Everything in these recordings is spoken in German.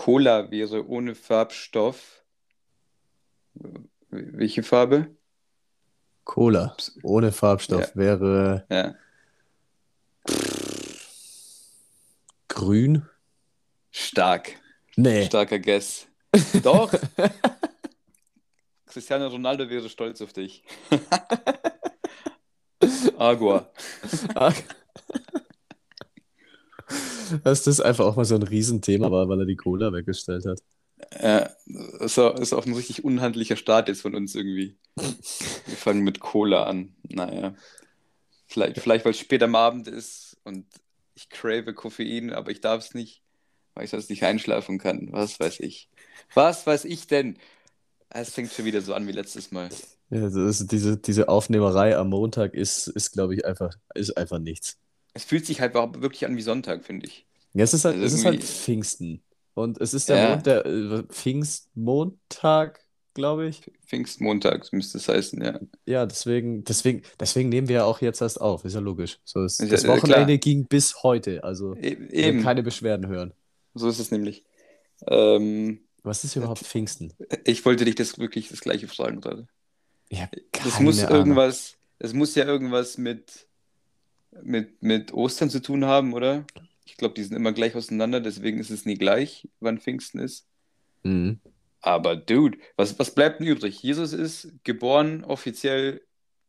Cola wäre ohne Farbstoff. Welche Farbe? Cola ohne Farbstoff Ja. wäre Ja. grün. Stark. Nee. Starker Guess. Doch. Cristiano Ronaldo wäre stolz auf dich. Agua. Das einfach auch mal so ein Riesenthema war, weil er die Cola weggestellt hat. Ja, ist auch, ist auch ein richtig unhandlicher Start jetzt von uns irgendwie. Wir fangen mit Cola an. Naja. Vielleicht, vielleicht weil es spät am Abend ist und ich crave Koffein, aber ich darf es nicht, weil ich sonst nicht einschlafen kann. Was weiß ich. Was weiß ich denn? Es fängt schon wieder so an wie letztes Mal. Ja, das ist, diese, diese Aufnehmerei am Montag ist, ist glaube ich, einfach, ist einfach nichts. Es fühlt sich halt wirklich an wie Sonntag, finde ich. Ja, es ist halt, Also es ist halt Pfingsten. Und es ist der, Ja. Mond, der äh, Pfingstmontag, glaube ich. Pfingstmontag müsste es heißen, ja. Ja, deswegen, deswegen, deswegen nehmen wir ja auch jetzt erst auf. Ist ja logisch. So ist, Ist das ja- äh, Wochenende klar. ging bis heute. Also E eben, keine Beschwerden hören. so ist es nämlich. Ähm, Was ist überhaupt Pfingsten? ich wollte dich das wirklich das gleiche fragen gerade. Ich habe Das keine muss Ahnung. irgendwas, es muss ja irgendwas mit, mit, mit Ostern zu tun haben, oder? Ich glaube, die sind immer gleich auseinander, deswegen ist es nie gleich, wann Pfingsten ist. Mhm. Aber Dude, was, was bleibt denn übrig? Jesus ist geboren offiziell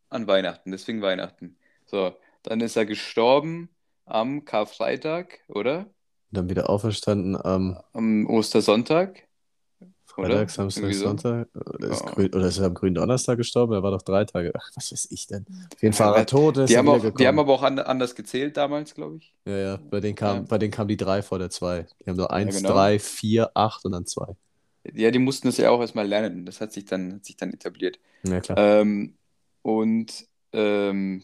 an Weihnachten, deswegen Weihnachten. So, dann ist er gestorben am Karfreitag, oder? Dann wieder auferstanden am Am Ostersonntag. Freitag, Samstag, so. Sonntag. Oder ist, Ja. grün, oder ist er am grünen Donnerstag gestorben? Er war doch drei Tage. Ach, was weiß ich denn? Auf jeden Fall Ja, war er tot. ist Die haben, auch, die haben aber auch an, anders gezählt damals, glaube ich. Ja, ja, bei denen kam, Ja. bei denen kam die drei vor der zwei. Die haben nur eins, genau. drei, vier, acht und dann zwei. Ja, die mussten das ja auch erstmal lernen. Das hat sich dann, hat sich dann etabliert. Ja, klar. Ähm, und ähm,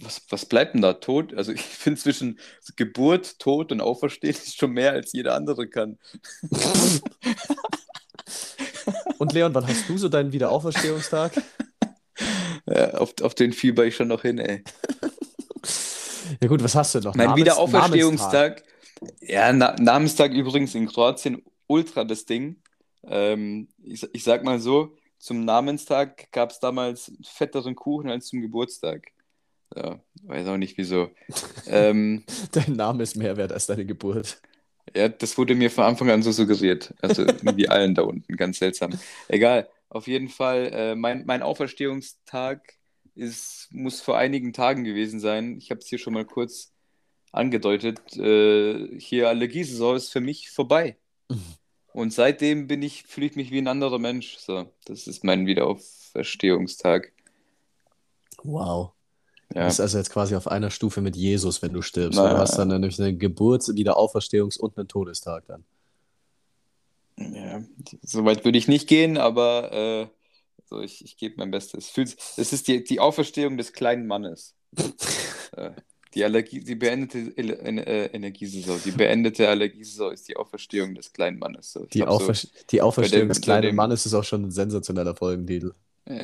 was, was bleibt denn da? Tod? Also ich finde zwischen Geburt, Tod und Auferstehen ist schon mehr, als jeder andere kann. Und Leon, wann hast du so deinen Wiederauferstehungstag? Ja, auf, auf den fieber ich schon noch hin, ey. Ja gut, was hast du noch? Mein Namens- Wiederauferstehungstag. Ja, Na Namenstag übrigens in Kroatien, ultra das Ding. Ähm, ich, ich sag mal so, zum Namenstag gab es damals fetteren Kuchen als zum Geburtstag. Ja, weiß auch nicht wieso. ähm, Dein Name ist mehr wert als deine Geburt. Ja, das wurde mir von Anfang an so suggeriert. Also irgendwie allen da unten, ganz seltsam. Egal, auf jeden Fall, äh, mein, mein Auferstehungstag ist, muss vor einigen Tagen gewesen sein. Ich habe es hier schon mal kurz angedeutet. Äh, hier Allergiesaison ist für mich vorbei. Und seitdem bin ich, fühle ich mich wie ein anderer Mensch. So, das ist mein Wiederauferstehungstag. Wow. Du Ja. bist also jetzt quasi auf einer Stufe mit Jesus, wenn du stirbst. Nein. Du hast dann nämlich einen Geburts-, Wiederauferstehungs- und einen Todestag dann. Ja, so weit würde ich nicht gehen, aber äh, so, ich, ich gebe mein Bestes. Es ist die, die Auferstehung des kleinen Mannes. äh, die Allergie, die beendete äh, Energiesaison, die beendete Allergiesaison ist die Auferstehung des kleinen Mannes. So, Die, glaub, Aufer die Auferstehung dem- des kleinen dem- Mannes ist auch schon ein sensationeller Folgentitel. So,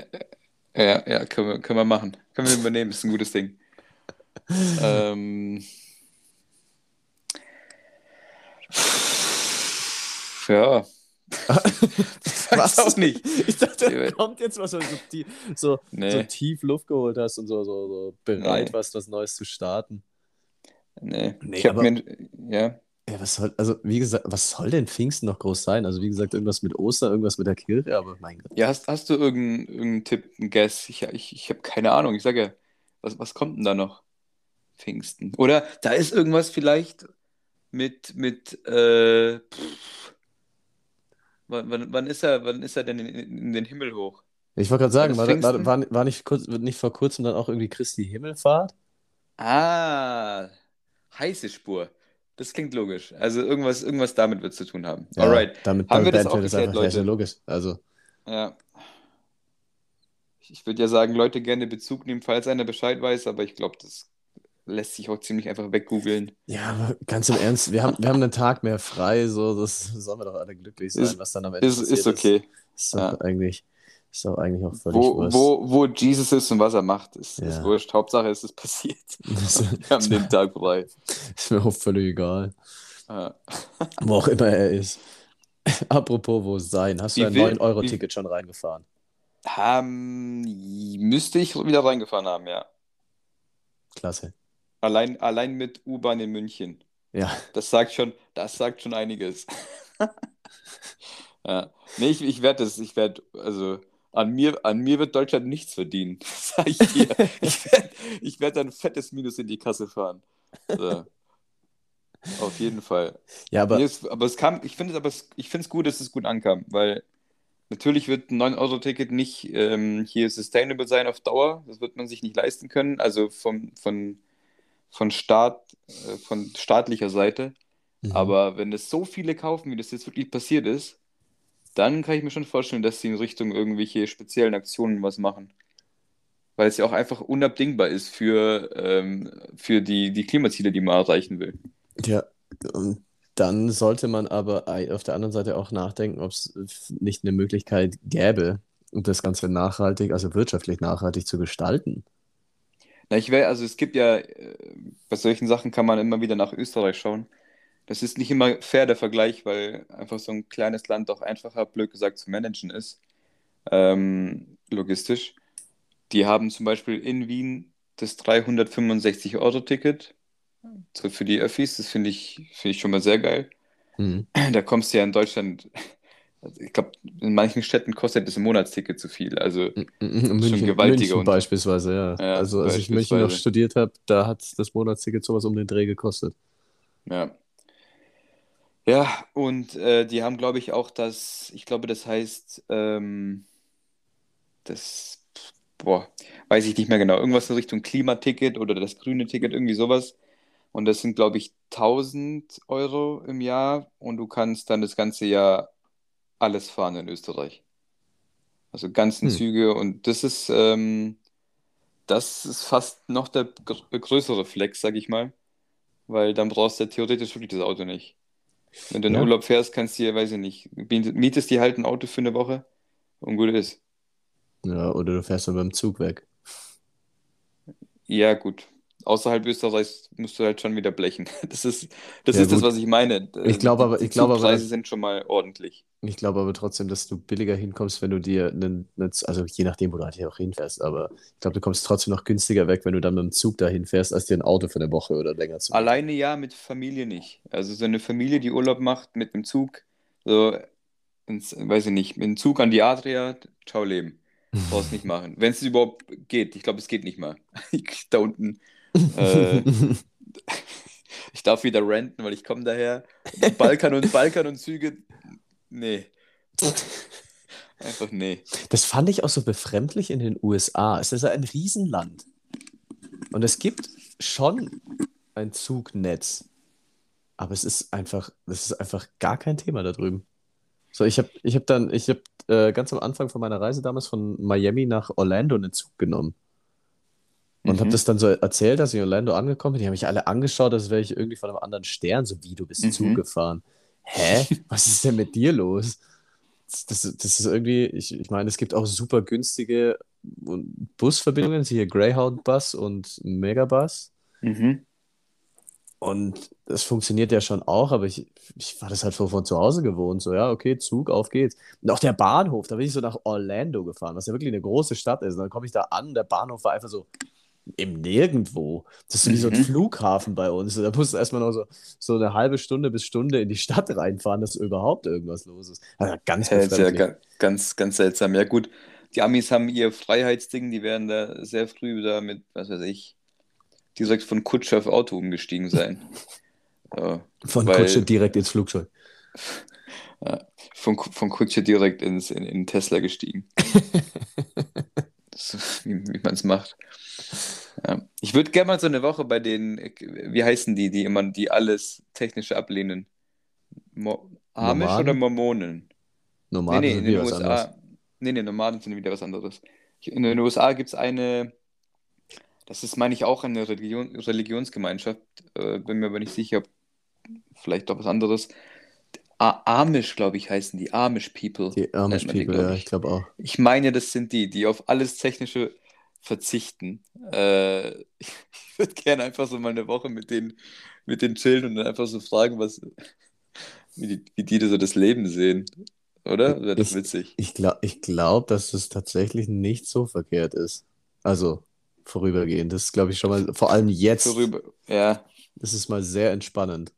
ja, ja, können wir, können wir machen. Können wir übernehmen, ist ein gutes Ding. ähm, ja. ich weiß auch nicht. Ich dachte, da kommt jetzt was, wo du so, tie- so, Nee. so tief Luft geholt hast und so, so, so bereit Nee. warst, was Neues zu starten. Nee, Nee, ich habe mir, ja, Ja, was soll, also wie gesagt, was soll denn Pfingsten noch groß sein? Also wie gesagt, irgendwas mit Ostern, irgendwas mit der Kirche, aber mein Gott. ja, hast, hast du irgendeinen irgendeinen Tipp, einen Guess? Ich, ich, ich habe keine Ahnung. Ich sage ja, was, was kommt denn da noch? Pfingsten. Oder da ist irgendwas vielleicht mit, mit, äh, pff, wann, wann, wann ist er, wann ist er denn in, in den Himmel hoch? Ich wollte gerade sagen, War war, war, war nicht, kurz, nicht vor kurzem dann auch irgendwie Christi Himmelfahrt? Ah, heiße Spur. Das klingt logisch. Also irgendwas, irgendwas damit wird es zu tun haben. Ja, Alright. Damit, Haben damit wir das auch geklärt, einfach Leute? logisch. Also, Ja. Ich- würde ja sagen, Leute gerne Bezug nehmen, falls einer Bescheid weiß, aber ich glaube, das lässt sich auch ziemlich einfach weggoogeln. ja, aber ganz im Ernst, wir haben, wir haben einen Tag mehr frei, so, das sollen wir doch alle glücklich sein, Ist- was dann am Ende Ist, passiert ist okay. Ist doch Ja. eigentlich, ist doch eigentlich auch völlig Wo, wurscht. wo, wo Jesus ist und was er macht, ist, ist Ja. wurscht. Hauptsache, es ist passiert. Das Wir haben den Tag frei. ist mir auch völlig egal. Ja. Wo auch immer er ist. Apropos wo sein, hast du Wie ein will, 9-Euro-Ticket schon reingefahren? Ähm, müsste ich wieder reingefahren haben, ja. Klasse. Allein, allein mit U-Bahn in München. Ja, Das sagt schon, das sagt schon einiges. Ja. Nee, ich, ich werde das, ich werde, also an mir, an mir wird Deutschland nichts verdienen. Sag ich dir. Ich werde werd ein fettes Minus in die Kasse fahren. So. Auf jeden Fall. ja, aber es, aber es kam, ich finde es ich finde es gut, dass es gut ankam, weil natürlich wird ein 9-Euro-Ticket nicht ähm, hier sustainable sein auf Dauer. Das wird man sich nicht leisten können. Also vom, von, von Staat, äh, von staatlicher Seite. Mhm. Aber wenn es so viele kaufen, wie das jetzt wirklich passiert ist, dann kann ich mir schon vorstellen, dass sie in Richtung irgendwelche speziellen Aktionen was machen. Weil es ja auch einfach unabdingbar ist für, ähm, für die, die Klimaziele, die man erreichen will. Ja, und dann sollte man aber auf der anderen Seite auch nachdenken, ob es nicht eine Möglichkeit gäbe, das Ganze nachhaltig, also wirtschaftlich nachhaltig zu gestalten. Na, ich will, also es gibt ja, äh, bei solchen Sachen kann man immer wieder nach Österreich schauen. Das ist nicht immer fair, der Vergleich, weil einfach so ein kleines Land auch einfacher, blöd gesagt, zu managen ist, ähm, logistisch. Die haben zum Beispiel in Wien das 365-Euro-Ticket so für die Öffis. Das finde ich, finde ich schon mal sehr geil. Mhm. Da kommst du ja in Deutschland, also ich glaube, in manchen Städten kostet das ein Monatsticket zu viel. Also Mhm, das ist schon München, gewaltiger München beispielsweise, ja. Ja, Also als ich in München noch beispielsweise. studiert habe, da hat das Monatsticket sowas um den Dreh gekostet. Ja. Ja, und äh, die haben, glaube ich, auch das, ich glaube, das heißt, ähm, das, boah, weiß ich nicht mehr genau, irgendwas in Richtung Klimaticket oder das grüne Ticket, irgendwie sowas. Und das sind, glaube ich, 1000 Euro im Jahr und du kannst dann das ganze Jahr alles fahren in Österreich. Also ganzen Hm. Züge und das ist, ähm, das ist fast noch der gr- größere Flex, sag ich mal, weil dann brauchst du ja theoretisch wirklich das Auto nicht. Wenn du in Ja. Urlaub fährst, kannst du dir, weiß ich nicht, mietest dir halt ein Auto für eine Woche und gut ist. Ja, oder du fährst dann dem Zug weg. Ja, gut. Außerhalb Österreichs musst du halt schon wieder blechen. Das ist, das Ja, ist das, was ich meine. Ich glaube Die- aber- ich glaube aber, sind schon mal ordentlich. Ich glaube aber trotzdem, dass du billiger hinkommst, wenn du dir einen, also je nachdem, wo du halt hier auch hinfährst, aber ich glaube, du kommst trotzdem noch günstiger weg, wenn du dann mit dem Zug dahin fährst, als dir ein Auto für eine Woche oder länger zu. Alleine ja, mit Familie nicht. Also so eine Familie, die Urlaub macht mit dem Zug, so, ins, weiß ich nicht, mit dem Zug an die Adria, ciao Leben. Brauchst nicht machen. Wenn es überhaupt geht. Ich glaube, es geht nicht mal. Da unten. Äh, ich darf wieder renten, weil ich komme daher. Balkan und Balkan und Züge. Nee. Einfach nee. Das fand ich auch so befremdlich in den USA. Es ist ein Riesenland. Und es gibt schon ein Zugnetz. Aber es ist einfach, das ist einfach gar kein Thema da drüben. So, ich habe ich hab dann, ich habe äh, ganz am Anfang von meiner Reise damals von Miami nach Orlando einen Zug genommen. Und habe Mhm. das dann so erzählt, dass ich in Orlando angekommen bin. Die haben mich alle angeschaut, als wäre ich irgendwie von einem anderen Stern. So wie, du bist Mhm. Zug gefahren. Hä? Was ist denn mit dir los? Das, das, das ist irgendwie, ich, ich meine, es gibt auch super günstige Busverbindungen, hier Greyhound Bus und Megabus. Mhm. Und das funktioniert ja schon auch, aber ich, ich war das halt so von zu Hause gewohnt. So, ja, okay, Zug, auf geht's. Und auch der Bahnhof, da bin ich so nach Orlando gefahren, was ja wirklich eine große Stadt ist. Und dann komme ich da an, der Bahnhof war einfach so im Nirgendwo. Das ist wie so ein Mhm. Flughafen bei uns. Da musst du erstmal noch so, so eine halbe Stunde bis Stunde in die Stadt reinfahren, dass überhaupt irgendwas los ist. Also ganz Ja, ist ja ga- ganz, ganz seltsam. Ja, gut. Die Amis haben ihr Freiheitsding, die werden da sehr früh da mit, was weiß ich, direkt von Kutscher auf Auto umgestiegen sein. Ja, Von weil- Kutsche direkt ins Flugzeug. ja, von, von Kutscher direkt ins, in, in Tesla gestiegen. so, wie wie man es macht. Ja. Ich würde gerne mal so eine Woche bei den, wie heißen die, die immer, die alles Technische ablehnen? Mo Amish Nomaden? oder Mormonen? Nee, Nomaden nee, sind in den was anderes. USA. Nee, nee, Nomaden sind wieder was anderes. In den USA gibt es eine, das ist, meine ich, auch eine Religion, Religionsgemeinschaft. Äh, bin mir aber nicht sicher, vielleicht doch was anderes. Amish, glaube ich, heißen die. Amish People. Die Amish die, People, glaub ja, ich. ich glaube auch. Ich meine, das sind die, die auf alles Technische verzichten. Äh, ich würde gerne einfach so mal eine Woche mit denen, mit denen chillen und dann einfach so fragen, was, wie die, wie die so das Leben sehen. Oder? Wäre das Ich, witzig. ich glaube, ich glaub, dass es tatsächlich nicht so verkehrt ist. Also vorübergehend. Das ist, glaube ich, schon mal, vor allem jetzt, Vorüber. Ja. das ist mal sehr entspannend.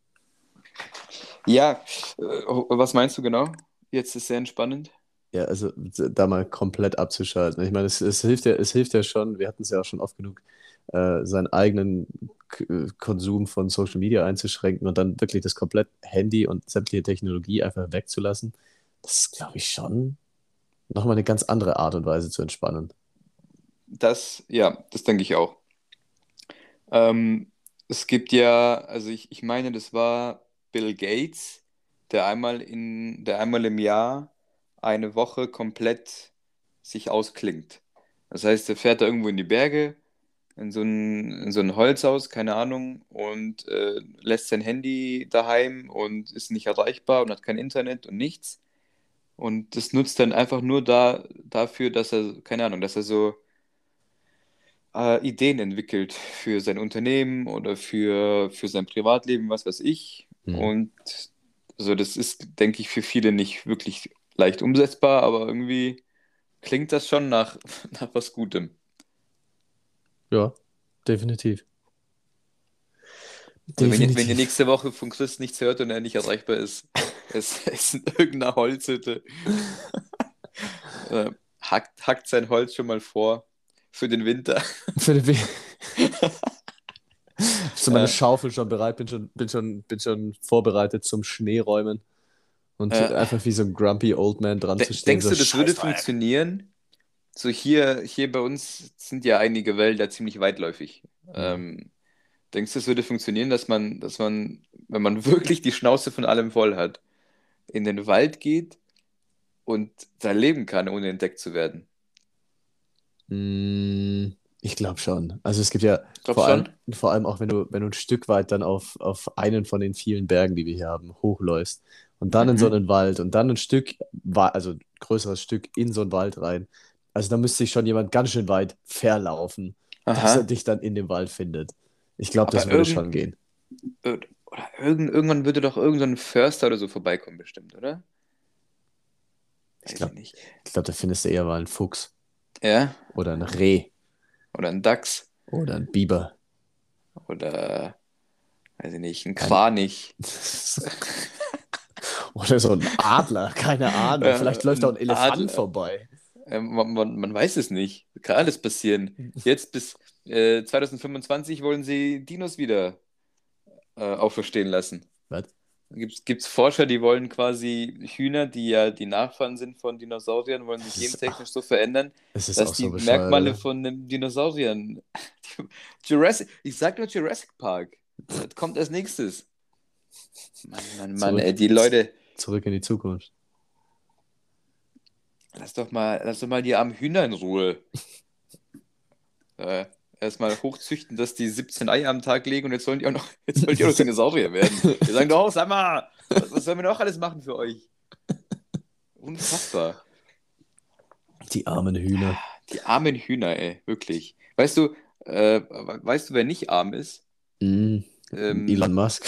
Ja, äh, was meinst du genau? Jetzt ist sehr entspannend. Ja, also da mal komplett abzuschalten. Ich meine, es, es hilft ja, es hilft ja schon, wir hatten es ja auch schon oft genug, äh, seinen eigenen K äh, Konsum von Social Media einzuschränken und dann wirklich das komplett Handy und sämtliche Technologie einfach wegzulassen. Das ist, glaube ich, schon nochmal eine ganz andere Art und Weise zu entspannen. Das, ja, das denke ich auch. Ähm, es gibt ja, also ich, ich meine, das war Bill Gates, der einmal in, der einmal im Jahr eine Woche komplett sich ausklingt. Das heißt, er fährt da irgendwo in die Berge, in so ein, in so ein Holzhaus, keine Ahnung, und äh, lässt sein Handy daheim und ist nicht erreichbar und hat kein Internet und nichts. Und das nutzt dann einfach nur da, dafür, dass er, keine Ahnung, dass er so äh, Ideen entwickelt für sein Unternehmen oder für, für sein Privatleben, was weiß ich. Hm. Und also das ist, denke ich, für viele nicht wirklich leicht umsetzbar, aber irgendwie klingt das schon nach, nach was Gutem. Ja, definitiv. Also wenn ihr, wenn ihr nächste Woche von Chris nichts hört und er nicht erreichbar ist, es ist in irgendeiner Holzhütte, äh, hackt, hackt sein Holz schon mal vor für den Winter. Für den We so meine Äh, Schaufel schon bereit, bin schon, bin schon, bin schon vorbereitet zum Schneeräumen und äh, einfach wie so ein grumpy old man dran zu stehen, denkst so du, das würde funktionieren? So hier, hier bei uns sind ja einige Wälder ziemlich weitläufig. Mhm. Ähm, denkst du, es würde funktionieren, dass man, dass man, wenn man wirklich die Schnauze von allem voll hat, in den Wald geht und da leben kann, ohne entdeckt zu werden? Mm, Ich glaube schon. Also es gibt ja vor allem, vor allem auch, wenn du, wenn du ein Stück weit dann auf, auf einen von den vielen Bergen, die wir hier haben, hochläufst und dann in so Mhm. einen Wald und dann ein Stück, also ein größeres Stück in so einen Wald rein. Also da müsste sich schon jemand ganz schön weit verlaufen, dass er Aha. dich dann in dem Wald findet. Ich glaube, das würde schon gehen. Oder irgend, irgendwann würde doch irgendein so Förster oder so vorbeikommen, bestimmt, oder? Ich Weiß ich glaube, nicht. ich glaub, da findest du eher mal einen Fuchs Ja? oder ein Reh Oder ein Dachs. oder ein Biber. Oder, weiß ich nicht, ein Kranich. oder so ein Adler, keine Ahnung. Vielleicht läuft da ein ein Elefant Adler. vorbei. Ähm, man, man, man weiß es nicht. Kann alles passieren. Jetzt bis äh, 2025 wollen sie Dinos wieder äh, auferstehen lassen. Was? Gibt es Forscher, die wollen quasi Hühner, die ja die Nachfahren sind von Dinosauriern, wollen sich Das gentechnisch so verändern, ist dass so die bescheuert, Merkmale von einem Dinosauriern. Jurassic, ich sag nur Jurassic Park. Das kommt als nächstes. Mann, Mann, Mann, Zurück, ey, die Leute, zurück in die Zukunft. lass doch mal, lass doch mal die armen Hühner in Ruhe. Äh, erstmal hochzüchten, dass die 17 Eier am Tag legen und jetzt sollen die auch noch, jetzt sollen die auch noch Dinosaurier werden. Wir sagen doch, sag mal, was, was sollen wir noch alles machen für euch? Unfassbar. Die armen Hühner. Die armen Hühner, ey, wirklich. Weißt du, äh, weißt du, wer nicht arm ist? Mm, Ähm, Elon Musk.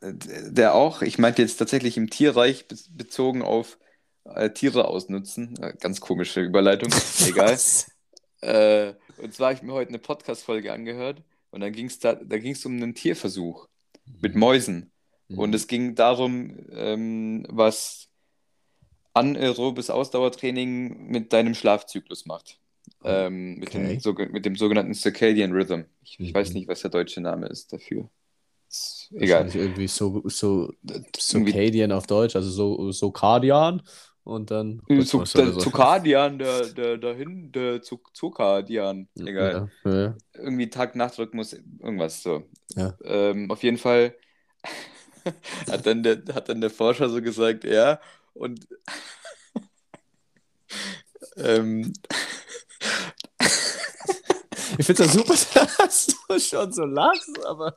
der auch, ich meinte jetzt tatsächlich im Tierreich be bezogen auf äh, Tiere ausnutzen. Äh, ganz komische Überleitung, egal. Äh, und zwar habe ich mir heute eine Podcast-Folge angehört und dann ging es da, da ging's um einen Tierversuch mit Mhm. Mäusen. Und Mhm. es ging darum, ähm, was anaerobes Ausdauertraining mit deinem Schlafzyklus macht. Ähm, mit dem, Okay. soge- mit dem sogenannten Circadian Rhythm. Ich, ich weiß Mhm. nicht, was der deutsche Name ist dafür. Ist egal. Irgendwie so, so Circadian auf Deutsch, also so Circadian und dann Äh, oder der so. Zukadian, der, der dahin, der Zuk Zukadian, egal. Ja, ja, Irgendwie Tag-Nacht-Rhythmus, irgendwas so. ja. Ähm, auf jeden Fall hat dann, der, hat dann der Forscher so gesagt, ja, und ähm, Ich finde es super, dass du schon so lachst, aber.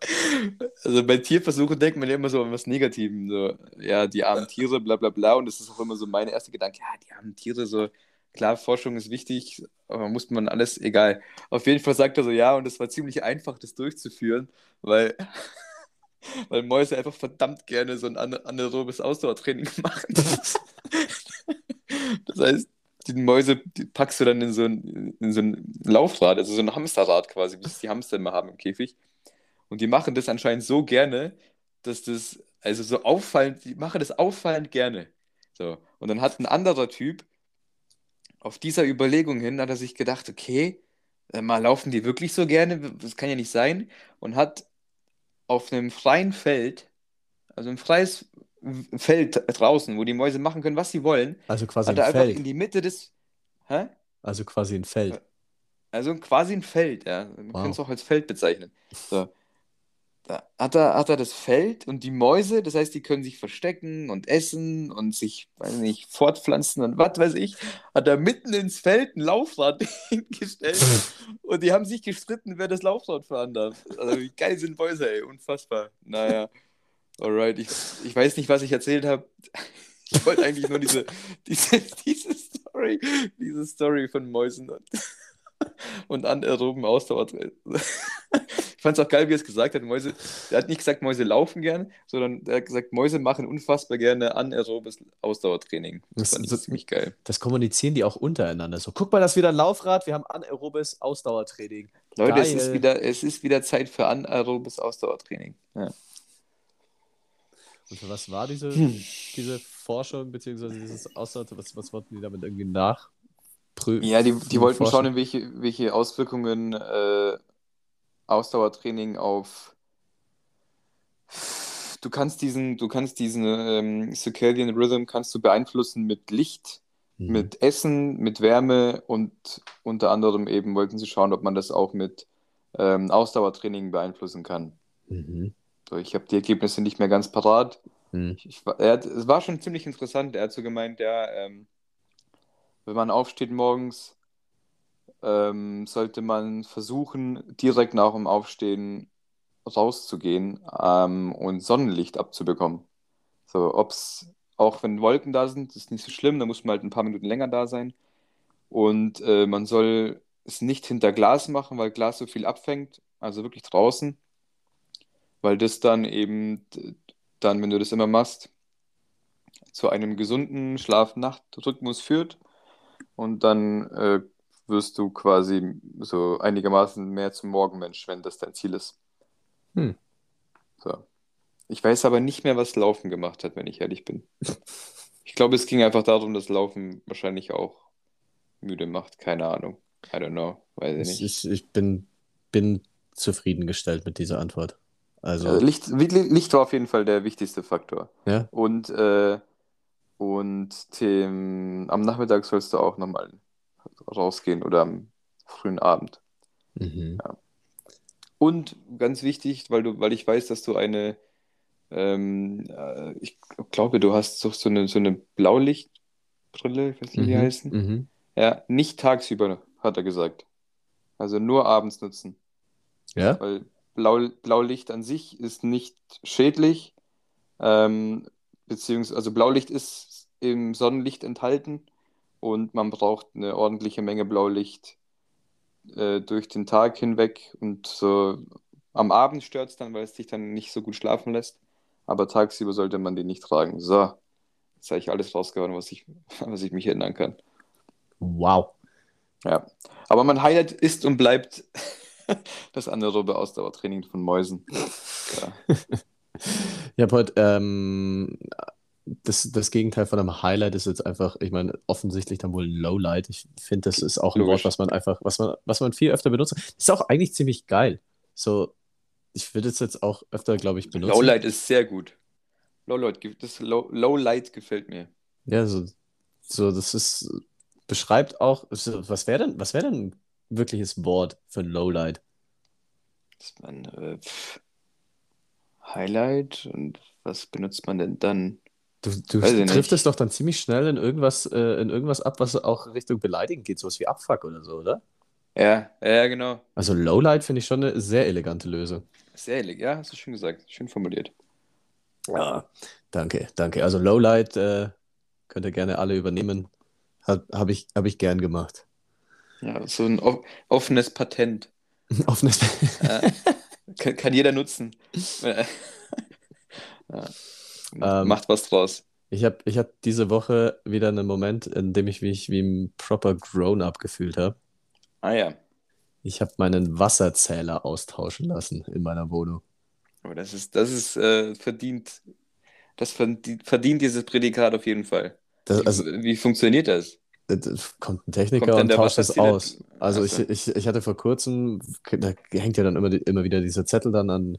also bei Tierversuchen denkt man ja immer so an was Negativem, so, ja, die armen Tiere, bla bla bla, und das ist auch immer so mein erster Gedanke, ja, die armen Tiere, so, klar, Forschung ist wichtig, aber muss man alles, egal. Auf jeden Fall sagt er so, ja, und es war ziemlich einfach, das durchzuführen, weil Weil Mäuse einfach verdammt gerne so ein anaerobes Ausdauertraining machen. das heißt, die Mäuse die packst du dann in so, ein, in so ein Laufrad, also so ein Hamsterrad quasi, wie es die Hamster immer haben im Käfig. Und die machen das anscheinend so gerne, dass das, also so auffallend, die machen das auffallend gerne. So. Und dann hat ein anderer Typ auf dieser Überlegung hin, hat er sich gedacht, okay, äh, mal laufen die wirklich so gerne? Das kann ja nicht sein. Und hat auf einem freien Feld, also ein freies Feld draußen, wo die Mäuse machen können, was sie wollen, Also quasi hat ein er einfach Feld. in die Mitte des. Hä? Also quasi ein Feld. Also quasi ein Feld, ja. Man Wow. kann es auch als Feld bezeichnen. So. Da hat er, hat er das Feld und die Mäuse, das heißt, die können sich verstecken und essen und sich, weiß nicht, fortpflanzen und was weiß ich, hat er mitten ins Feld ein Laufrad hingestellt und die haben sich gestritten, wer das Laufrad fahren darf. Also wie geil sind Mäuse, ey, unfassbar. Naja, alright, ich, ich weiß nicht, was ich erzählt habe. Ich wollte eigentlich nur diese, diese, diese Story, diese Story von Mäusen und, und anaeroben Ausdauertraining. Ich fand es auch geil, wie er es gesagt hat. Mäuse, er hat nicht gesagt, Mäuse laufen gern, sondern er hat gesagt, Mäuse machen unfassbar gerne anaerobes Ausdauertraining. Das Das- fand ich das- ziemlich geil. Das kommunizieren die auch untereinander. So, guck mal, das ist wieder ein Laufrad, wir haben anaerobes Ausdauertraining. Leute, es ist, wieder, es ist wieder Zeit für anaerobes Ausdauertraining. Ja. Und für was war diese, Hm. diese Forschung, beziehungsweise dieses Ausdauer, was, was wollten die damit irgendwie nachprüfen? Ja, die, die wollten schauen, welche, welche Auswirkungen äh, Ausdauertraining auf. Du kannst diesen, du kannst diesen ähm, Circadian Rhythm kannst du beeinflussen mit Licht, Mhm. mit Essen, mit Wärme und unter anderem eben wollten sie schauen, ob man das auch mit ähm, Ausdauertraining beeinflussen kann. Mhm. So, ich habe die Ergebnisse nicht mehr ganz parat. Mhm. Ich, ich, er hat, es war schon ziemlich interessant. Er hat so gemeint, ja, ähm, wenn man aufsteht morgens, ähm, sollte man versuchen, direkt nach dem Aufstehen rauszugehen ähm, und Sonnenlicht abzubekommen. So, ob's, auch wenn Wolken da sind, ist nicht so schlimm, da muss man halt ein paar Minuten länger da sein. Und äh, man soll es nicht hinter Glas machen, weil Glas so viel abfängt, also wirklich draußen, weil das dann eben, dann, wenn du das immer machst, zu einem gesunden Schlaf-Nacht-Rhythmus führt und dann äh, wirst du quasi so einigermaßen mehr zum Morgenmensch, wenn das dein Ziel ist. Hm. So. Ich weiß aber nicht mehr, was Laufen gemacht hat, wenn ich ehrlich bin. Ich glaube, es ging einfach darum, dass Laufen wahrscheinlich auch müde macht. Keine Ahnung. I don't know. Weiß ich Ich, nicht. ich, ich bin, bin zufriedengestellt mit dieser Antwort. Also, Also Licht, Licht war auf jeden Fall der wichtigste Faktor. ja, Und, äh, und dem, am Nachmittag sollst du auch nochmal rausgehen oder am frühen Abend. mhm. Und ganz wichtig, weil du, weil ich weiß, dass du eine, ähm, äh, ich glaube, du hast so, so eine, so eine Blaulichtbrille, ich weiß nicht, wie die Mhm. heißen. Mhm. Ja, nicht tagsüber, hat er gesagt. Also nur abends nutzen. Ja? Weil Blau, Blaulicht an sich ist nicht schädlich, ähm, beziehungsweise, also Blaulicht ist im Sonnenlicht enthalten und man braucht eine ordentliche Menge Blaulicht äh, durch den Tag hinweg und so am Abend stört es dann, weil es dich dann nicht so gut schlafen lässt, aber tagsüber sollte man den nicht tragen. So, jetzt habe ich alles rausgehauen, was ich, was ich mich erinnern kann. Wow. Ja, aber mein Highlight ist und bleibt das anaerobe Ausdauertraining von Mäusen. Ja. Ich habe heute, ähm, das, das Gegenteil von einem Highlight ist jetzt einfach, ich meine, offensichtlich dann wohl Lowlight. Ich finde, das ist auch ein Logisch. Wort, was man einfach, was man, was man viel öfter benutzt. Ist auch eigentlich ziemlich geil. So, ich würde es jetzt auch öfter, glaube ich, benutzen. Lowlight ist sehr gut. Lowlight, das Low, Lowlight gefällt mir. Ja, so, so das ist, beschreibt auch, so, was wäre denn, was wäre denn ein wirkliches Wort für ein Lowlight? Das man, äh, pff, Highlight und was benutzt man denn dann? Du, du nicht. es doch dann ziemlich schnell in irgendwas, äh, in irgendwas ab, was auch Richtung Beleidigen geht, sowas wie Abfuck oder so, oder? Ja, ja, genau. Also Lowlight finde ich schon eine sehr elegante Lösung. Sehr ehrlich, ja, hast du schön gesagt. Schön formuliert. Ja, danke, danke. Also Lowlight äh, könnt ihr gerne alle übernehmen. Habe ich, hab ich gern gemacht. Ja, so ein off offenes Patent. Offenes. Ja. kann, kann jeder nutzen. Äh, Ja. Ähm, Macht was draus. Ich habe ich hab diese Woche wieder einen Moment, in dem ich mich wie ein proper Grown-up gefühlt habe. Ah ja. Ich habe meinen Wasserzähler austauschen lassen in meiner Wohnung. Aber das ist, das ist äh, verdient, das verdient, verdient dieses Prädikat auf jeden Fall. Das, Wie, also wie funktioniert das? Es kommt ein Techniker Kommt und tauscht das Wasserzähler- aus. Also ich, Achso. ich, ich hatte vor kurzem, da hängt ja dann immer, immer wieder dieser Zettel dann an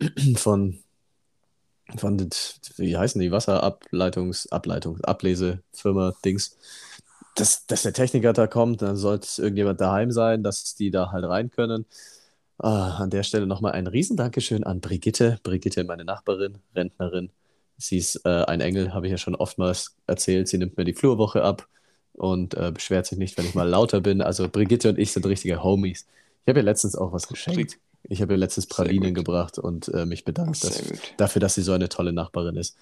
von, von wie heißen die, Wasserableitungs, Ableitungs, Ablesefirma Dings. Dass, dass der Techniker da kommt, dann sollte irgendjemand daheim sein, dass die da halt rein können. Ah, an der Stelle nochmal ein Riesendankeschön an Brigitte. Brigitte, meine Nachbarin, Rentnerin. Sie ist äh, ein Engel, habe ich ja schon oftmals erzählt. Sie nimmt mir die Flurwoche ab und äh, beschwert sich nicht, wenn ich mal lauter bin. Also Brigitte und ich sind richtige Homies. Ich habe ihr letztens auch was geschenkt. Ich habe ihr letztens Pralinen gebracht und äh, mich bedankt dass, dafür, dass sie so eine tolle Nachbarin ist.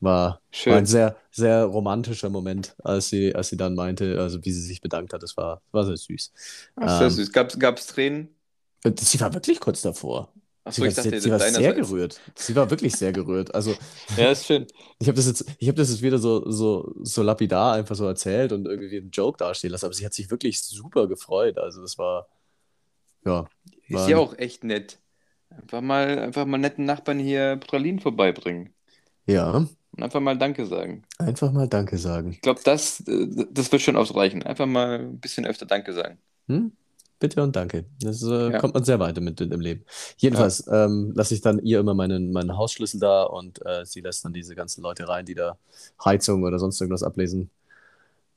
War, war ein sehr, sehr romantischer Moment, als sie, als sie dann meinte, also wie sie sich bedankt hat. Das war, war sehr süß. Ach, sehr Ähm, süß. Gab's, gab's Tränen? Und Sie war wirklich kurz davor. Achso, Sie war, ich dachte, sie, war sehr gerührt. Sie war wirklich sehr gerührt. Also Ja, ist schön. ich habe das jetzt, ich habe das jetzt wieder so, so, so lapidar einfach so erzählt und irgendwie einen Joke dastehen lassen, aber sie hat sich wirklich super gefreut. Also das war, ja, war Ist ja auch echt nett. Einfach mal, einfach mal netten Nachbarn hier Pralinen vorbeibringen. ja, Und einfach mal Danke sagen. einfach mal Danke sagen. Ich glaube, das, äh, das wird schon ausreichen. Einfach mal ein bisschen öfter Danke sagen. Hm? Bitte und danke. Das äh, Ja. kommt man sehr weit mit im Leben. Jedenfalls ähm, lasse ich dann ihr immer meinen, meinen Hausschlüssel da und äh, sie lässt dann diese ganzen Leute rein, die da Heizung oder sonst irgendwas ablesen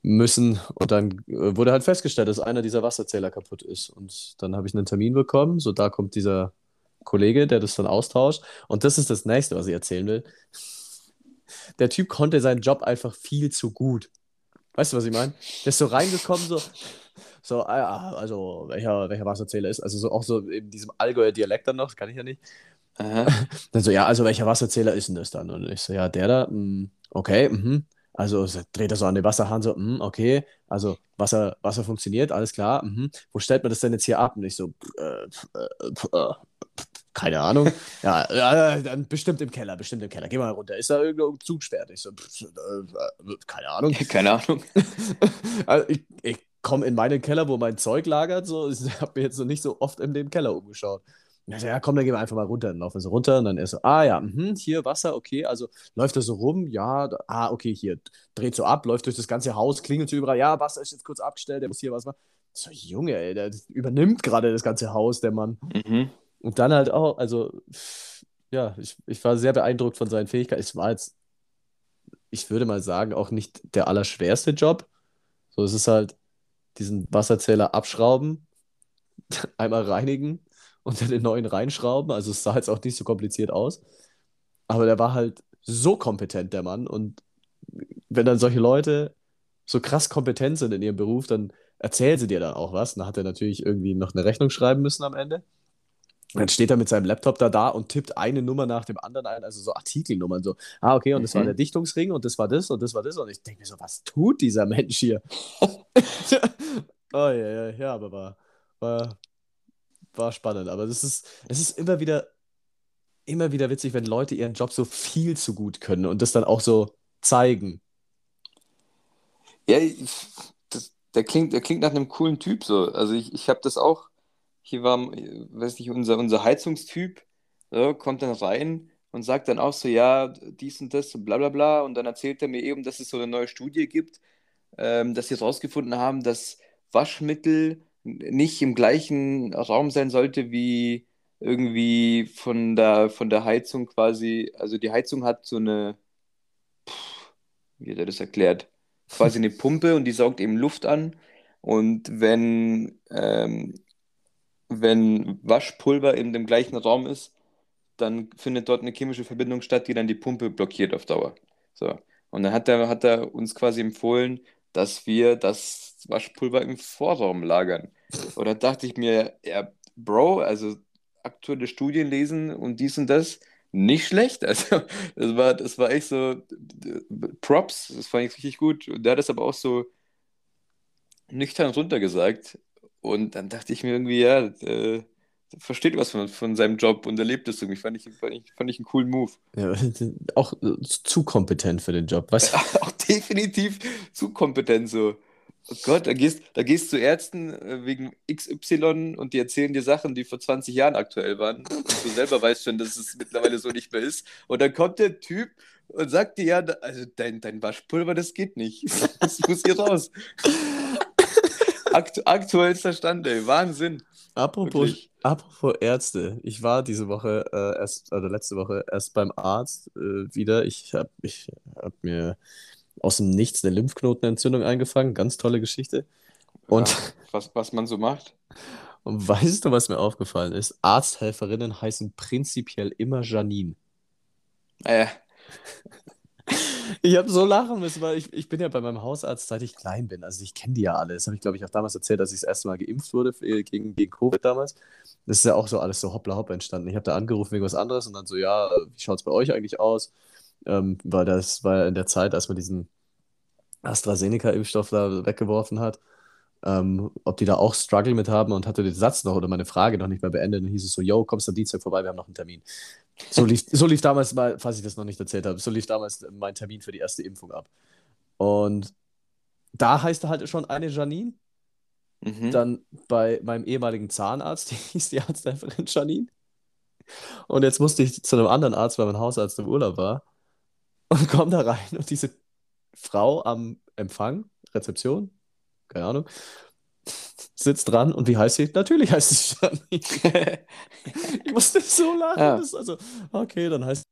müssen. Und dann äh, wurde halt festgestellt, dass einer dieser Wasserzähler kaputt ist. Und dann habe ich einen Termin bekommen. So, da kommt dieser Kollege, der das dann austauscht. Und das ist das nächste, was ich erzählen will. Der Typ konnte seinen Job einfach viel zu gut. Weißt du, was ich meine? Der ist so reingekommen, so, so, ah, ja, also welcher, welcher Wasserzähler ist, also so auch so in diesem Allgäuer Dialekt dann noch, das kann ich ja nicht. Aha. Dann so, ja, also welcher Wasserzähler ist denn das dann? Und ich so, ja, der da, mm, okay, mhm. Also so, dreht er so an den Wasserhahn, so, mm, okay, also Wasser, Wasser funktioniert, alles klar, mhm. Wo stellt man das denn jetzt hier ab? Und ich so, äh, äh, äh, keine Ahnung. Ja, ja, dann bestimmt im Keller, bestimmt im Keller. Geh mal runter. Ist da irgendein Zugschwert? Ich so, pff, äh, keine Ahnung. Keine Ahnung. Also ich, ich komme in meinen Keller, wo mein Zeug lagert. So. Ich habe mir jetzt noch nicht so oft in dem Keller umgeschaut. So, ja, komm, dann gehen wir einfach mal runter. Dann laufen wir so runter und dann er so, ah ja, mhm, hier Wasser, okay. Also läuft er so rum, ja, da, ah, okay, hier, dreht so ab, läuft durch das ganze Haus, klingelt so überall, ja, Wasser ist jetzt kurz abgestellt, der muss hier was machen. So, Junge, ey, der übernimmt gerade das ganze Haus, der Mann. Mhm. Und dann halt auch, also, ja, ich, ich war sehr beeindruckt von seinen Fähigkeiten. Es war jetzt, ich würde mal sagen, auch nicht der allerschwerste Job. So, es ist halt diesen Wasserzähler abschrauben, einmal reinigen und dann den neuen reinschrauben. Also es sah jetzt auch nicht so kompliziert aus. Aber der war halt so kompetent, der Mann. Und wenn dann solche Leute so krass kompetent sind in ihrem Beruf, dann erzählen sie dir dann auch was. Dann hat er natürlich irgendwie noch eine Rechnung schreiben müssen am Ende. Und dann steht er mit seinem Laptop da da und tippt eine Nummer nach dem anderen ein, also so Artikelnummern, so, ah, okay, und das war Mhm. der Dichtungsring und das war das und das war das. Und ich denke mir so, was tut dieser Mensch hier? oh ja, ja, ja, aber war, war, war spannend. Aber das ist, es ist immer wieder, immer wieder witzig, wenn Leute ihren Job so viel zu gut können und das dann auch so zeigen. Ja, das, der klingt, der klingt nach einem coolen Typ so. Also ich, ich habe das auch. Hier war, weiß nicht, unser, unser Heizungstyp, so, kommt dann rein und sagt dann auch so, ja, dies und das und bla bla bla. Und dann erzählt er mir eben, dass es so eine neue Studie gibt, ähm, dass sie herausgefunden haben, dass Waschmittel nicht im gleichen Raum sein sollte wie irgendwie von der, von der Heizung quasi. Also die Heizung hat so eine, wie hat er das erklärt? Quasi eine Pumpe und die saugt eben Luft an. Und wenn, ähm, wenn Waschpulver in dem gleichen Raum ist, dann findet dort eine chemische Verbindung statt, die dann die Pumpe blockiert auf Dauer. So. Und dann hat er, hat uns quasi empfohlen, dass wir das Waschpulver im Vorraum lagern. Und da dachte ich mir, ja, Bro, also aktuelle Studien lesen und dies und das, nicht schlecht. Also, das war, das war echt so Props, das fand ich richtig gut. Und der hat das aber auch so nüchtern runtergesagt. Und dann dachte ich mir irgendwie, ja, äh, versteht was von, von seinem Job und erlebt es irgendwie. Fand ich, fand ich, fand ich einen coolen Move. Ja, auch äh, zu kompetent für den Job. Was? auch definitiv zu kompetent so. Oh Gott, da gehst, da gehst du Ärzten äh, wegen XY und die erzählen dir Sachen, die vor 20 Jahren aktuell waren. Und du selber weißt schon, dass es mittlerweile so nicht mehr ist. Und dann kommt der Typ und sagt dir ja, also dein, dein Waschpulver, das geht nicht. Das muss hier raus. Aktu aktuellster Stand, ey. Wahnsinn. Apropos, apropos Ärzte, ich war diese Woche äh, erst, also letzte Woche erst beim Arzt äh, wieder. Ich habe ich hab mir aus dem Nichts eine Lymphknotenentzündung eingefangen. Ganz tolle Geschichte. Und ja, was, was man so macht. Und weißt du, was mir aufgefallen ist? Arzthelferinnen heißen prinzipiell immer Janine. Äh. Ich habe so lachen müssen, weil ich, ich bin ja bei meinem Hausarzt, seit ich klein bin. Also ich kenne die ja alle. Das habe ich, glaube ich, auch damals erzählt, als ich das erste Mal geimpft wurde für, gegen, gegen Covid damals. Das ist ja auch so alles so hoppla hopp entstanden. Ich habe da angerufen wegen was anderes und dann so, ja, wie schaut es bei euch eigentlich aus? Ähm, weil das war ja in der Zeit, als man diesen AstraZeneca-Impfstoff da weggeworfen hat. Ähm, ob die da auch Struggle mit haben und hatte den Satz noch oder meine Frage noch nicht mehr beendet. Dann hieß es so, yo, kommst du am Dienstag vorbei, wir haben noch einen Termin. So lief, so lief damals mal, falls ich das noch nicht erzählt habe, so lief damals mein Termin für die erste Impfung ab. Und da heißt er halt schon eine Janine. Mhm. Dann bei meinem ehemaligen Zahnarzt die hieß die Arzthelferin Janine. Und jetzt musste ich zu einem anderen Arzt, weil mein Hausarzt im Urlaub war. Und komme da rein und diese Frau am Empfang, Rezeption, keine Ahnung, sitzt dran und wie heißt sie? Natürlich heißt sie Janine. ich musste so lachen. Ja. also, okay, dann heißt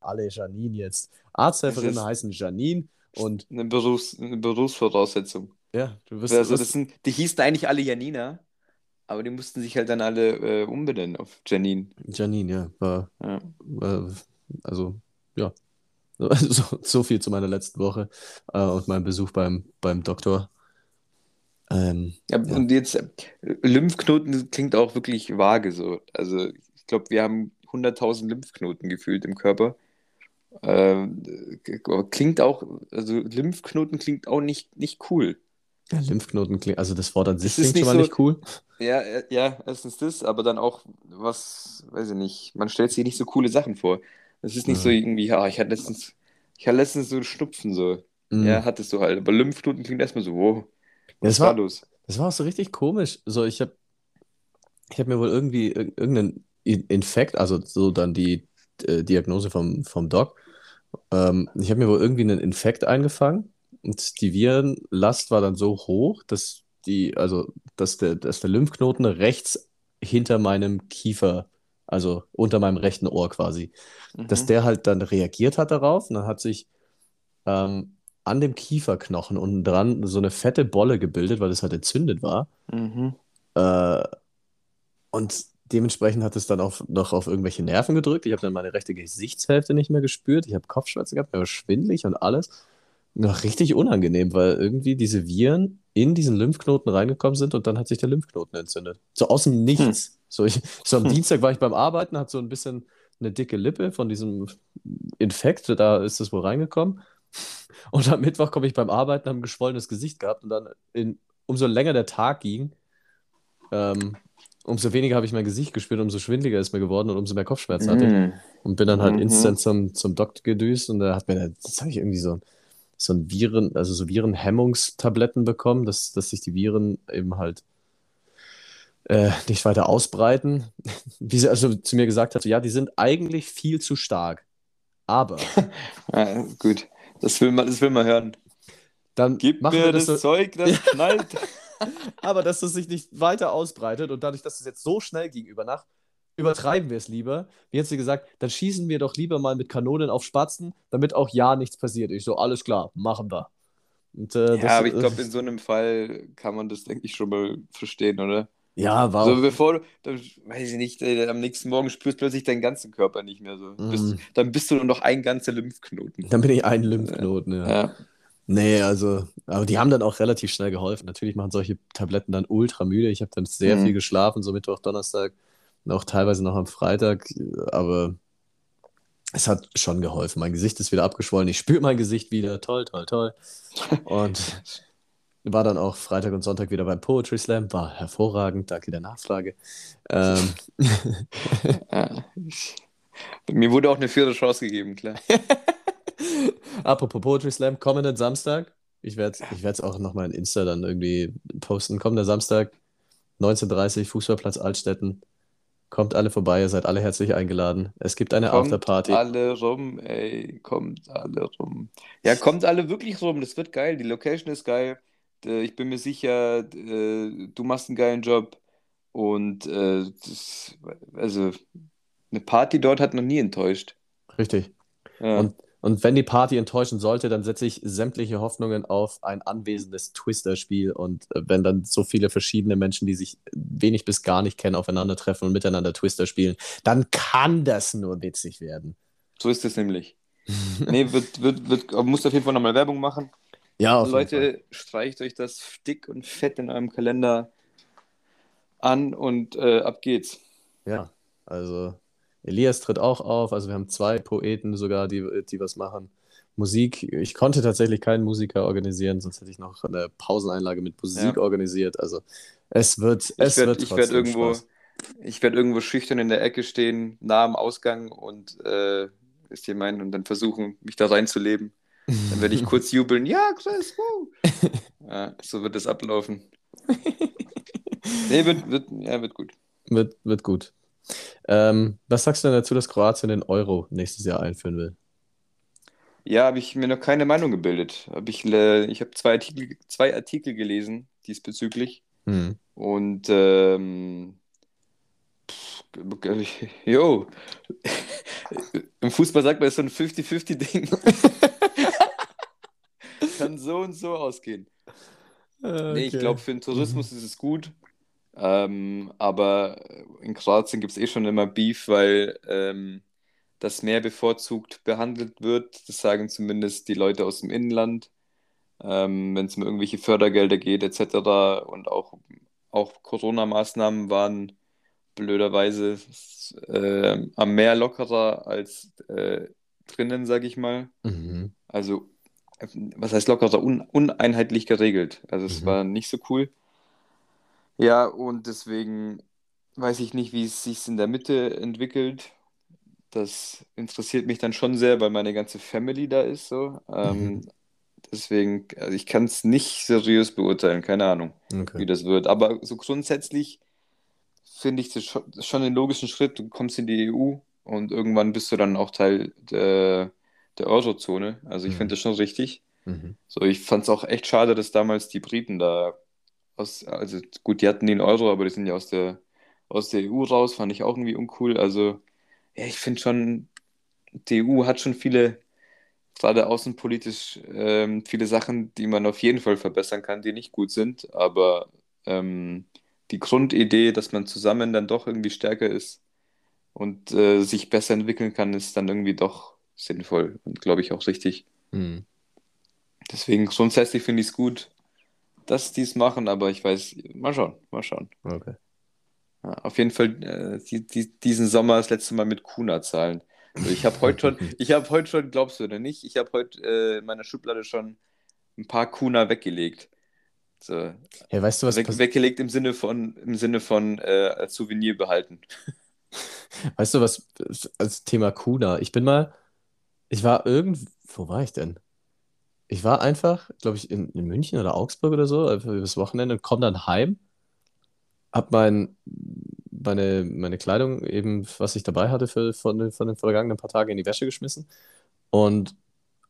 alle Janine jetzt. Arzthelferinnen heißen Janine und. Eine, Berufs-, eine Berufsvoraussetzung. Ja, du wirst. Also, das sind, die hießen eigentlich alle Janina, aber die mussten sich halt dann alle äh, umbenennen auf Janine. Janine, ja. War, ja. War, also, ja. So, so, viel zu meiner letzten Woche äh, und meinem Besuch beim, beim Doktor. Ähm, ja, ja, und jetzt äh, Lymphknoten klingt auch wirklich vage so. Also ich glaube, wir haben 100.000 Lymphknoten gefühlt im Körper. Ähm, klingt auch, also Lymphknoten klingt auch nicht, nicht cool. Ja, Lymphknoten klingt, also das Wort an sich klingt schon mal so, nicht cool. Ja, äh, ja, erstens das, aber dann auch was, weiß ich nicht, man stellt sich nicht so coole Sachen vor. Es ist nicht ja. so irgendwie, ja, ich hatte letztens, ich hatte letztens so Schnupfen so. Mhm. Ja, hattest du halt. Aber Lymphknoten klingt erstmal so, wow. Was das war, war los? Das war auch so richtig komisch. So, ich habe ich hab mir wohl irgendwie irgendeinen Infekt, also so dann die äh, Diagnose vom, vom Doc, ähm, ich habe mir wohl irgendwie einen Infekt eingefangen und die Virenlast war dann so hoch, dass die, also dass der, dass der Lymphknoten rechts hinter meinem Kiefer, also unter meinem rechten Ohr quasi, mhm. dass der halt dann reagiert hat darauf und dann hat sich ähm, an dem Kieferknochen unten dran so eine fette Bolle gebildet, weil es halt entzündet war. Mhm. Äh, und dementsprechend hat es dann auch noch auf irgendwelche Nerven gedrückt. Ich habe dann meine rechte Gesichtshälfte nicht mehr gespürt. Ich habe Kopfschmerzen gehabt, mir war schwindelig und alles. Noch richtig unangenehm, weil irgendwie diese Viren in diesen Lymphknoten reingekommen sind und dann hat sich der Lymphknoten entzündet. So aus dem Nichts. Hm. So, ich, so am hm. Dienstag war ich beim Arbeiten, hatte so ein bisschen eine dicke Lippe von diesem Infekt, da ist das wohl reingekommen. Und am Mittwoch komme ich beim Arbeiten, habe ein geschwollenes Gesicht gehabt und dann in, umso länger der Tag ging, ähm, umso weniger habe ich mein Gesicht gespürt, umso schwindliger ist mir geworden und umso mehr Kopfschmerzen hatte ich. Mhm. Und bin dann halt mhm. instant zum, zum Doktor gedüst und da hat mir, das habe ich irgendwie so, so ein Viren, also so Virenhemmungstabletten bekommen, dass, dass sich die Viren eben halt äh, nicht weiter ausbreiten. Wie sie also zu mir gesagt hat, ja, die sind eigentlich viel zu stark. Aber. ja, gut. Das will man, das will man hören. Dann Gib machen mir das, das so... Zeug, das knallt. Aber dass es sich nicht weiter ausbreitet und dadurch, dass es jetzt so schnell ging über Nacht, übertreiben wir es lieber. Wie hat sie gesagt, dann schießen wir doch lieber mal mit Kanonen auf Spatzen, damit auch ja nichts passiert. Ich so, alles klar, machen wir. Und, äh, ja, das, aber ich glaube, in so einem Fall kann man das, denke ich, schon mal verstehen, oder? Ja, war. So, bevor du, dann, weiß ich nicht, äh, am nächsten Morgen spürst du plötzlich deinen ganzen Körper nicht mehr so. Mm. Bist, dann bist du nur noch ein ganzer Lymphknoten. Dann bin ich ein Lymphknoten, ja. ja. Nee, also, aber die haben dann auch relativ schnell geholfen. Natürlich machen solche Tabletten dann ultra müde. Ich habe dann sehr mm. viel geschlafen, so Mittwoch, Donnerstag, auch teilweise noch am Freitag, aber es hat schon geholfen. Mein Gesicht ist wieder abgeschwollen. Ich spüre mein Gesicht wieder. Toll, toll, toll. Und War dann auch Freitag und Sonntag wieder beim Poetry Slam. War hervorragend. Danke der Nachfrage. Ähm, Ja, mir wurde auch eine vierte Chance gegeben, klar. apropos Poetry Slam, kommenden Samstag. Ich werde ich es auch nochmal in Insta dann irgendwie posten. Kommender Samstag, 19.30 Uhr, Fußballplatz Altstetten. Kommt alle vorbei, ihr seid alle herzlich eingeladen. Es gibt eine Kommt Afterparty. alle rum, ey, kommt alle rum. Ja, kommt alle wirklich rum, das wird geil, die Location ist geil. Äh, Ich bin mir sicher, äh, du machst einen geilen Job und äh, das, also eine Party dort hat noch nie enttäuscht. Richtig. Ja. Und, und wenn die Party enttäuschen sollte, dann setze ich sämtliche Hoffnungen auf ein anwesendes Twister-Spiel. Und wenn dann so viele verschiedene Menschen, die sich wenig bis gar nicht kennen, aufeinandertreffen und miteinander Twister spielen, dann kann das nur witzig werden. So ist es nämlich. Nee, wird, wird, wird, musst auf jeden Fall nochmal Werbung machen. Ja, auf jeden Fall. Leute, streicht euch das dick und fett in eurem Kalender an und äh, ab geht's. Ja, also Elias tritt auch auf. Also wir haben zwei Poeten sogar, die, die was machen. Musik, ich konnte tatsächlich keinen Musiker organisieren, sonst hätte ich noch eine Pauseneinlage mit Musik Ja. organisiert. Also es wird, Ich es werde wird ich werd irgendwo, Spaß. ich werd irgendwo schüchtern in der Ecke stehen, nah am Ausgang und äh, ist meinen und dann versuchen, mich da reinzuleben. Dann werde ich kurz jubeln, ja, Chris! Ja, so wird es ablaufen. Nee, wird, wird, ja, wird gut. Wird, wird gut. Ähm, was sagst du denn dazu, dass Kroatien den Euro nächstes Jahr einführen will? Ja, habe ich mir noch keine Meinung gebildet. Hab ich äh, ich habe zwei Artikel, zwei Artikel gelesen diesbezüglich Hm. und ähm, jo, im Fußball sagt man, es ist so ein 50-50-Ding. Kann so und so ausgehen. Nee, ich glaube, für den Tourismus ist es gut. Ähm, aber in Kroatien gibt es eh schon immer Beef, weil ähm, das Meer bevorzugt behandelt wird. Das sagen zumindest die Leute aus dem Inland, ähm, wenn es um irgendwelche Fördergelder geht, etc. Und auch, auch Corona-Maßnahmen waren blöderweise äh, am Meer lockerer als äh, drinnen, sage ich mal. Mhm. Also, was heißt lockerer? Un uneinheitlich geregelt. Also, es Mhm. war nicht so cool. Ja, und deswegen weiß ich nicht, wie es sich in der Mitte entwickelt. Das interessiert mich dann schon sehr, weil meine ganze Family da ist so. Ähm, Mhm. deswegen, also ich kann es nicht seriös beurteilen, keine Ahnung, wie Okay. das wird. Aber so grundsätzlich finde ich das schon, schon einen logischen Schritt. Du kommst in die EU und irgendwann bist du dann auch Teil der, der Eurozone. Also ich Mhm. finde das schon richtig. Mhm. So, ich fand es auch echt schade, dass damals die Briten da aus, also gut, die hatten den Euro, aber die sind ja aus der, aus der EU raus, fand ich auch irgendwie uncool. Also, ja, ich finde schon, die EU hat schon viele, gerade außenpolitisch, ähm, viele Sachen, die man auf jeden Fall verbessern kann, die nicht gut sind. Aber ähm, die Grundidee, dass man zusammen dann doch irgendwie stärker ist und äh, sich besser entwickeln kann, ist dann irgendwie doch sinnvoll und glaube ich auch richtig. Mhm. Deswegen grundsätzlich finde ich es gut, dass die es machen, aber ich weiß, mal schauen, mal schauen. Okay. Ja, auf jeden Fall äh, die, die, diesen Sommer das letzte Mal mit Kuna zahlen. Also ich habe heute schon, ich habe heute schon, glaubst du oder nicht, ich habe heute äh, in meiner Schublade schon ein paar Kuna weggelegt. So, Hey, weißt du, was pass- weggelegt im Sinne von, im Sinne von äh, als Souvenir behalten. weißt du, was als Thema Kuna? Ich bin mal, ich war irgend, wo war ich denn? Ich war einfach, glaube ich, in, in München oder Augsburg oder so, einfach übers Wochenende und komme dann heim, hab mein, meine, meine Kleidung eben, was ich dabei hatte für, von, den- von den vergangenen paar Tagen in die Wäsche geschmissen und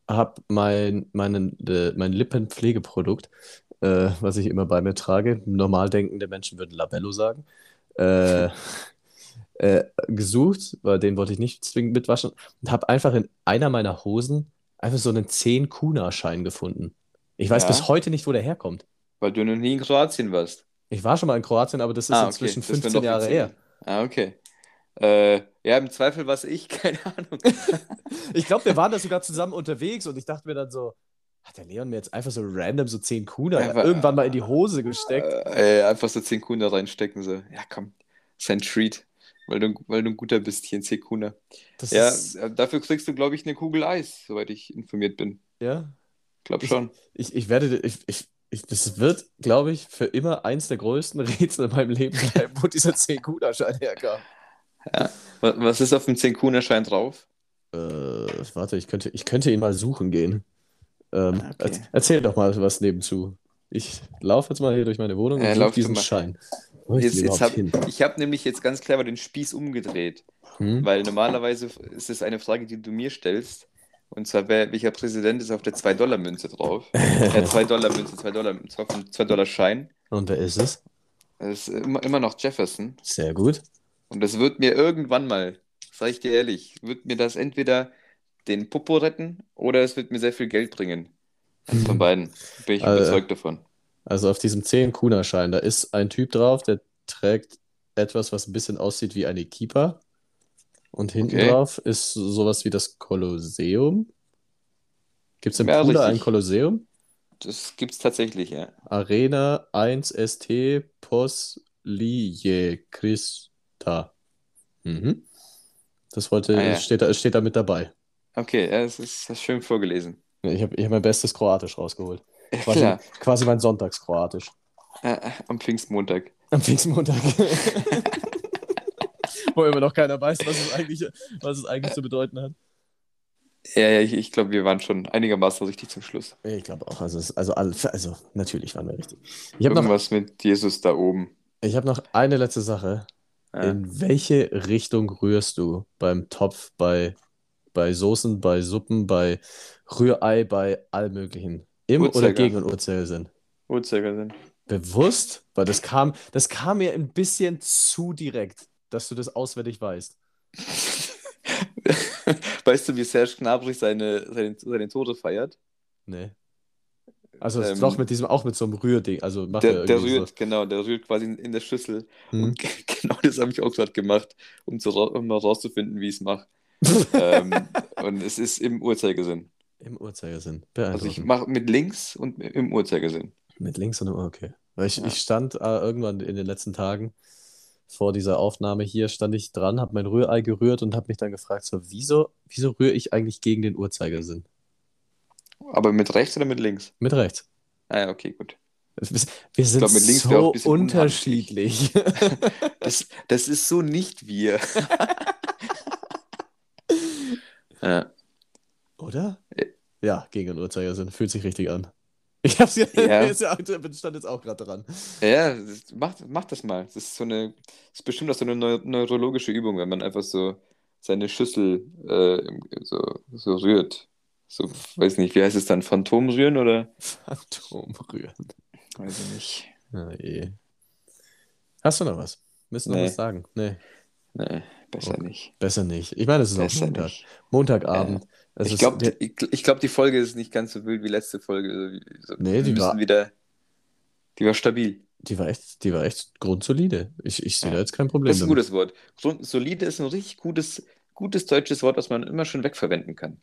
hab mein, meinen, äh, mein Lippenpflegeprodukt, äh, was ich immer bei mir trage, normal denkende Menschen würden Labello sagen, äh, äh, gesucht, weil den wollte ich nicht zwingend mitwaschen und habe einfach in einer meiner Hosen einfach so einen 10-Kuna-Schein gefunden. Ich weiß Ja. bis heute nicht, wo der herkommt. Weil du noch nie in Kroatien warst. Ich war schon mal in Kroatien, aber das ist Ah, okay, inzwischen das wäre 15 noch Jahre her. Ah, okay. Äh, ja, im Zweifel war es ich, keine Ahnung. Ich glaube, wir waren da sogar zusammen unterwegs und ich dachte mir dann so, hat der Leon mir jetzt einfach so random so 10 Kuna Einfach- irgendwann mal in die Hose gesteckt? Äh, einfach so 10 Kuna reinstecken, so. Ja, komm, ist ein Treat, weil du, weil du ein guter bist hier in 10 Kuna. Das Ja, ist, äh, dafür kriegst du, glaube ich, eine Kugel Eis, soweit ich informiert bin. ja. Glaub Ich- schon. Ich, ich werde, ich, ich, ich, das wird, glaube ich, für immer eins der größten Rätsel in meinem Leben bleiben, wo dieser 10-Kuna-Schein herkam. Ja. Wa- Was ist auf dem 10-Kuna-Schein drauf? Äh, warte, ich könnte, ich könnte ihn mal suchen gehen. Ähm, Ah, okay. erz- erzähl doch mal was nebenzu. Ich laufe jetzt mal hier durch meine Wohnung und Ja, suche diesen. Schein. Jetzt, jetzt hab, ich habe nämlich jetzt ganz clever den Spieß umgedreht, Hm? weil normalerweise ist es eine Frage, die du mir stellst. Und zwar, wer, welcher Präsident ist auf der 2-Dollar-Münze drauf? Äh, 2-Dollar-Münze, 2-Dollar, 2-Dollar-Schein. Und wer ist es? Das ist immer, immer noch Jefferson. Sehr gut. Und das wird mir irgendwann mal, sag ich dir ehrlich, wird mir das entweder den Popo retten oder es wird mir sehr viel Geld bringen. Eins von beiden. Bin ich Äh, überzeugt davon. Also auf diesem 10-Kuna-Schein, da ist ein Typ drauf, der trägt etwas, was ein bisschen aussieht wie eine Kippa. Und hinten Okay. drauf ist sowas wie das Kolosseum. Gibt es im Ja, Pula ein. Kolosseum? Das gibt's tatsächlich, ja. Arena 1 ST Poslie Christa. Mhm. Das wollte, Ah, ja. steht, da, steht da mit dabei. Okay, ja, das ist das ist schön vorgelesen. Ich habe ich hab mein bestes Kroatisch rausgeholt. Ja, Quasi, klar, quasi mein Sonntagskroatisch. äh, am Pfingstmontag. Am Pfingstmontag. Wo immer noch keiner weiß, was es eigentlich, was es eigentlich zu bedeuten hat. Ja, ja, ich, ich glaube, wir waren schon einigermaßen richtig zum Schluss. Ich glaube auch. Also, es, also, also, natürlich waren wir richtig. Ich habe noch, Irgendwas mit Jesus da oben. ich hab noch eine letzte Sache. Ja. In welche Richtung rührst du beim Topf, bei, bei Soßen, bei Suppen, bei Rührei, bei allem Möglichen? Im oder Uhrzeiger. gegen Uhrzeigersinn? Uhrzeigersinn. Bewusst? Weil das kam, das kam mir ein bisschen zu direkt, dass du das auswendig weißt. Weißt du, wie Serge Gnabry seine, seine, seine Tode feiert? Nee. Also Ähm, doch mit diesem, auch mit so einem Rührding. Also macht er Der, der rührt, genau, der rührt quasi in, in der Schüssel. so. Hm. Und genau das habe ich auch gerade gemacht, um, zu, um mal rauszufinden, wie ich es mache. ähm, und es ist im Uhrzeigersinn. Im Uhrzeigersinn. Also ich mache mit links und im Uhrzeigersinn. Mit links und okay. Weil ich, Ja. ich stand äh, irgendwann in den letzten Tagen vor dieser Aufnahme hier, stand ich dran, habe mein Rührei gerührt und habe mich dann gefragt, so, wieso, wieso rühre ich eigentlich gegen den Uhrzeigersinn? Aber mit rechts oder mit links? Mit rechts. Ah ja, okay, gut. Wir sind glaub, so unterschiedlich. Das, das ist so nicht wir. ja. Oder? Ja. Ja, gegen den Uhrzeigersinn. Fühlt sich richtig an. Ich hab's ja, Ja. jetzt ja stand jetzt auch gerade dran. Ja, mach, mach das mal. Das ist so eine, ist bestimmt auch so eine neu- neurologische Übung, wenn man einfach so seine Schüssel äh, so, so rührt. So, weiß nicht, wie heißt es dann? Phantomrühren oder? Phantomrühren. Weiß ich nicht. Ah, je. Hast du noch was? Müssen noch Nee. was sagen? Nee, Nee, besser Okay. nicht. besser nicht. Ich meine, es ist auch Besser Montag. nicht. Montagabend. Es Ich glaube, ich, ich glaub, die Folge ist nicht ganz so wild wie letzte Folge. So, Nee, die war- wieder. Die war stabil. die war echt, die war echt grundsolide. Ich, ich sehe Ja. da jetzt kein Problem Das ist ein damit. gutes Wort. Grund, solide ist ein richtig gutes, gutes deutsches Wort, was man immer schon wegverwenden kann.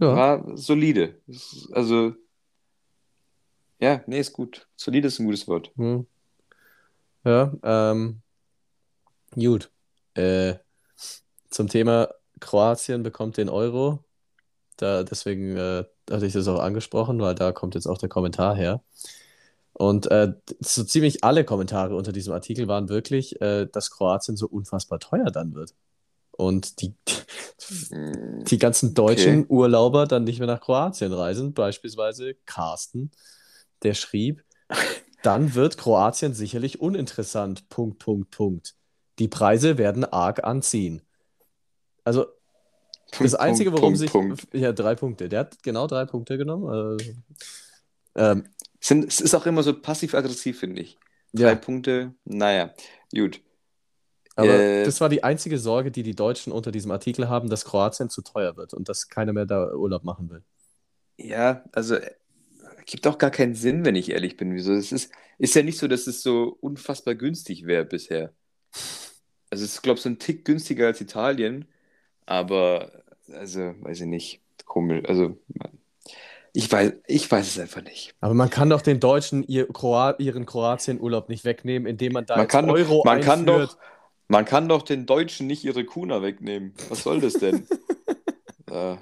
Ja. War solide. Das Also, ja, nee, ist gut. Solide ist ein gutes Wort. Hm. Ja, ähm, gut. Äh, zum Thema Kroatien bekommt den Euro. Da, deswegen äh, hatte ich das auch angesprochen, weil da kommt jetzt auch der Kommentar her. Und äh, so ziemlich alle Kommentare unter diesem Artikel waren wirklich, äh, dass Kroatien so unfassbar teuer dann wird. Und die, Hm, die ganzen deutschen Okay. Urlauber dann nicht mehr nach Kroatien reisen. Beispielsweise Carsten, der schrieb, dann wird Kroatien sicherlich uninteressant. Punkt, Punkt, Punkt. Die Preise werden arg anziehen. Also das Einzige, worum Punkt, sich. Punkt. Ja, drei Punkte. Der hat genau drei Punkte genommen. Also, ähm, Sind, es ist auch immer so passiv-aggressiv, finde ich. Drei ja, Punkte, naja, gut. aber Äh, das war die einzige Sorge, die die Deutschen unter diesem Artikel haben, dass Kroatien zu teuer wird und dass keiner mehr da Urlaub machen will. Ja, also äh, gibt auch gar keinen Sinn, wenn ich ehrlich bin. Wieso? Es ist, ist ja nicht so, dass es so unfassbar günstig wäre bisher. Also es ist, glaube ich, so ein Tick günstiger als Italien, aber also weiß ich nicht. Komisch. Also ich weiß, ich weiß es einfach nicht. Aber man kann doch den Deutschen ihr Kroa ihren Kroatien-Urlaub nicht wegnehmen, indem man da Man kann, doch- Euro man kann einführt. doch, man kann doch den Deutschen nicht ihre Kuna wegnehmen. Was soll das denn? äh,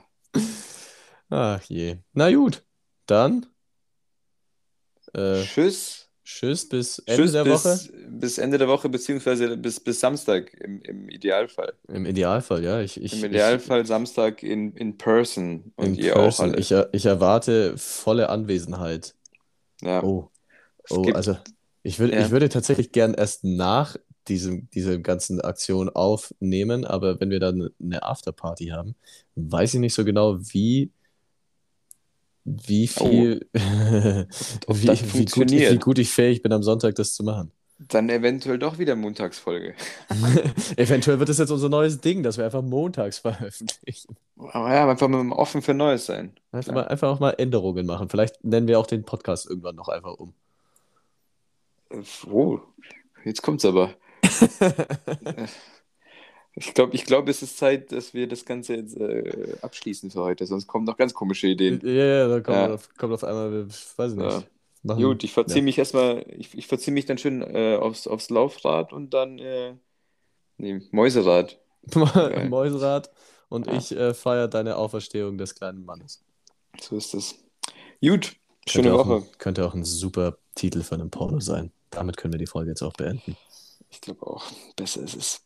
Ach je. Na gut, dann Äh, Tschüss. Tschüss, bis Ende Tschüss der bis, Woche. bis Ende der Woche, beziehungsweise bis, bis Samstag im, im Idealfall. Im Idealfall, ja. Ich, ich, Im ich, Idealfall Samstag in, in person und in ihr auch person. alle. Ich, ich erwarte volle Anwesenheit. Ja, Oh, oh, gibt, also ich würde, ja. ich würde tatsächlich gern erst nach diesem, dieser ganzen Aktion aufnehmen, aber wenn wir dann eine Afterparty haben, weiß ich nicht so genau, wie, wie Oh, viel, ob wie, das wie gut, wie gut ich fähig bin, am Sonntag das zu machen. Dann eventuell doch wieder Montagsfolge. Eventuell wird das jetzt unser neues Ding, dass wir einfach montags veröffentlichen. Aber ja, einfach mal offen für Neues sein. Einfach Klar. mal, einfach auch mal Änderungen machen. Vielleicht nennen wir auch den Podcast irgendwann noch einfach um. Oh, jetzt kommt's aber. Ich glaube, ich glaub, es ist Zeit, dass wir das Ganze jetzt äh, abschließen für heute, sonst kommen noch ganz komische Ja, Ideen. ja, da kommt Ja, auf, kommt auf einmal, weiß ich ja. nicht, machen, Gut, ich verziehe ja. mich erstmal, ich, ich verziehe mich dann schön äh, aufs, aufs Laufrad und dann, äh, nee, Mäuserad. Mäuserad und Ja, ich äh, feiere deine Auferstehung des kleinen Mannes. so ist es. Gut, Könnte schöne ein, Woche. könnte auch ein super Titel für einen Porno sein. Damit können wir die Folge jetzt auch beenden. Ich glaube auch, besser ist es.